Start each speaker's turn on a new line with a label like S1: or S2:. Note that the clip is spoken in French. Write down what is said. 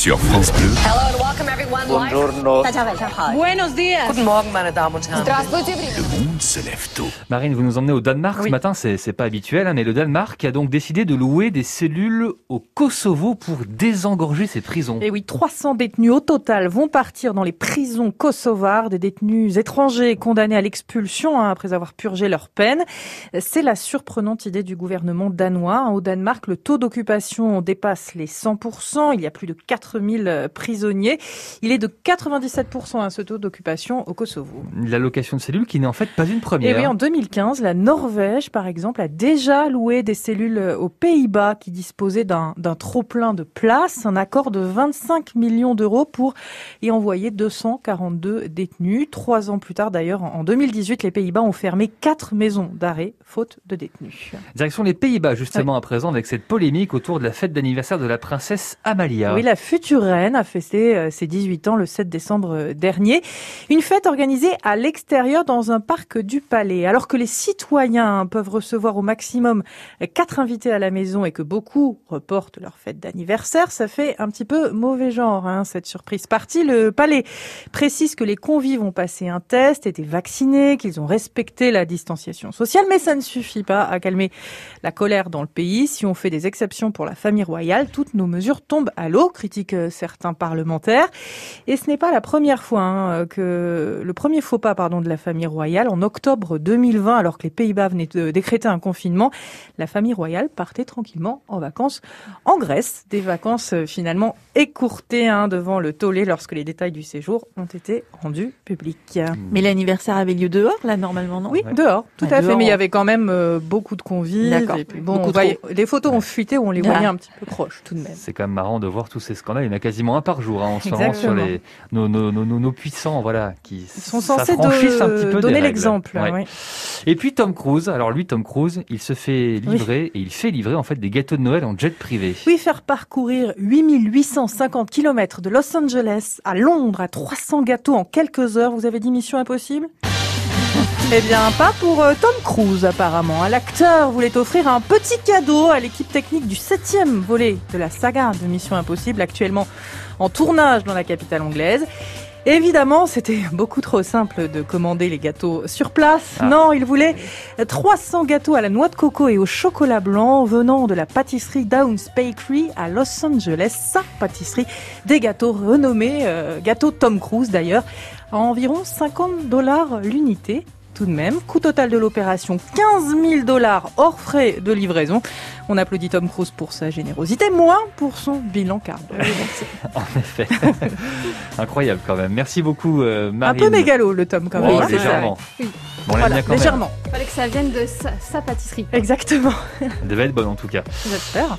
S1: sur France Bleu.
S2: Bonjour.
S3: Buenos días.
S4: Guten Morgen, meine Damen und Herren.
S1: Le monde se lève tôt.
S5: Marine, vous nous emmenez au Danemark
S6: oui.
S5: ce matin, c'est pas habituel, hein, mais le Danemark a donc décidé de louer des cellules au Kosovo pour désengorger ses prisons.
S6: Et oui, 300 détenus au total vont partir dans les prisons kosovares, des détenus étrangers condamnés à l'expulsion hein, après avoir purgé leur peine. C'est la surprenante idée du gouvernement danois. Hein, au Danemark, le taux d'occupation dépasse les 100%. Il y a plus de 4 4000 prisonniers. Il est de 97% à ce taux d'occupation au Kosovo.
S5: La location de cellules qui n'est en fait pas une
S6: Et
S5: première.
S6: oui, en 2015, la Norvège, par exemple, a déjà loué des cellules aux Pays-Bas qui disposaient d'un trop-plein de places, un accord de 25 millions d'euros pour y envoyer 242 détenus. Trois ans plus tard, d'ailleurs, en 2018, les Pays-Bas ont fermé quatre maisons d'arrêt faute de détenus.
S5: Direction les Pays-Bas justement à présent avec cette polémique autour de la fête d'anniversaire de la princesse Amalia.
S6: Oui, la future reine a fêté euh, ses 18 ans le 7 décembre euh, dernier. Une fête organisée à l'extérieur dans un parc du palais. Alors que les citoyens peuvent recevoir au maximum euh, quatre invités à la maison et que beaucoup reportent leur fête d'anniversaire, ça fait un petit peu mauvais genre, hein, cette surprise partie. Le palais précise que les convives ont passé un test, été vaccinés, qu'ils ont respecté la distanciation sociale, mais ça ne suffit pas à calmer la colère dans le pays. Si on fait des exceptions pour la famille royale, toutes nos mesures tombent à l'eau, critiquent euh, certains parlementaires. Et ce n'est pas la première fois hein, que le premier faux pas pardon de la famille royale en octobre 2020, alors que les Pays-Bas venaient de décréter un confinement, la famille royale partait tranquillement en vacances en Grèce, des vacances euh, finalement écourtées hein, devant le tollé lorsque les détails du séjour ont été rendus publics.
S2: Mais l'anniversaire avait lieu dehors, là, normalement, non?
S6: Oui,
S5: Ouais.
S6: dehors, tout
S2: Ouais,
S6: à fait. Mais il y avait quand même euh, beaucoup de convives.
S2: D'accord.
S6: Et puis bon, voyait- les photos ont fuité où on les
S2: Ah.
S6: voyait un petit peu proches tout de même.
S5: C'est quand même marrant de voir tous ces scandales. Il y en a quasiment un par jour hein, en ce moment sur les nos, nos, nos, puissants, voilà, qui
S6: Ils sont censés
S5: un petit peu
S6: donner l'exemple.
S5: Ouais.
S6: oui.
S5: Et puis Tom Cruise. Alors lui, Tom Cruise, il se fait livrer et il fait livrer en fait des gâteaux de Noël en jet privé.
S6: Oui, faire parcourir 8850 km de Los Angeles à Londres à 300 gâteaux en quelques heures. Vous avez dit mission impossible? Eh bien, pas pour euh, Tom Cruise apparemment. L'acteur voulait offrir un petit cadeau à l'équipe technique du septième volet de la saga de Mission Impossible, actuellement en tournage dans la capitale anglaise. Évidemment, c'était beaucoup trop simple de commander les gâteaux sur place.
S5: Ah.
S6: Non, il voulait 300 gâteaux à la noix de coco et au chocolat blanc venant de la pâtisserie Downs Bakery à Los Angeles. Sa pâtisserie, des gâteaux renommés, euh, gâteaux Tom Cruise d'ailleurs, à environ 50 dollars l'unité. Tout de même, coût total de l'opération 15 000 dollars hors frais de livraison. On applaudit Tom Cruise pour sa générosité, moins pour son bilan carbone.
S5: En effet, incroyable quand même. Merci beaucoup euh,
S6: Un
S5: Marine.
S6: peu mégalo le Tom quand
S5: Oh,
S6: même. hein.
S5: légèrement.
S7: Oui.
S5: Bon,
S6: Voilà,
S5: bien quand même.
S6: légèrement.
S7: Fallait que ça vienne de sa, sa pâtisserie.
S6: Exactement.
S5: Elle devait être bonne en tout cas.
S6: J'espère.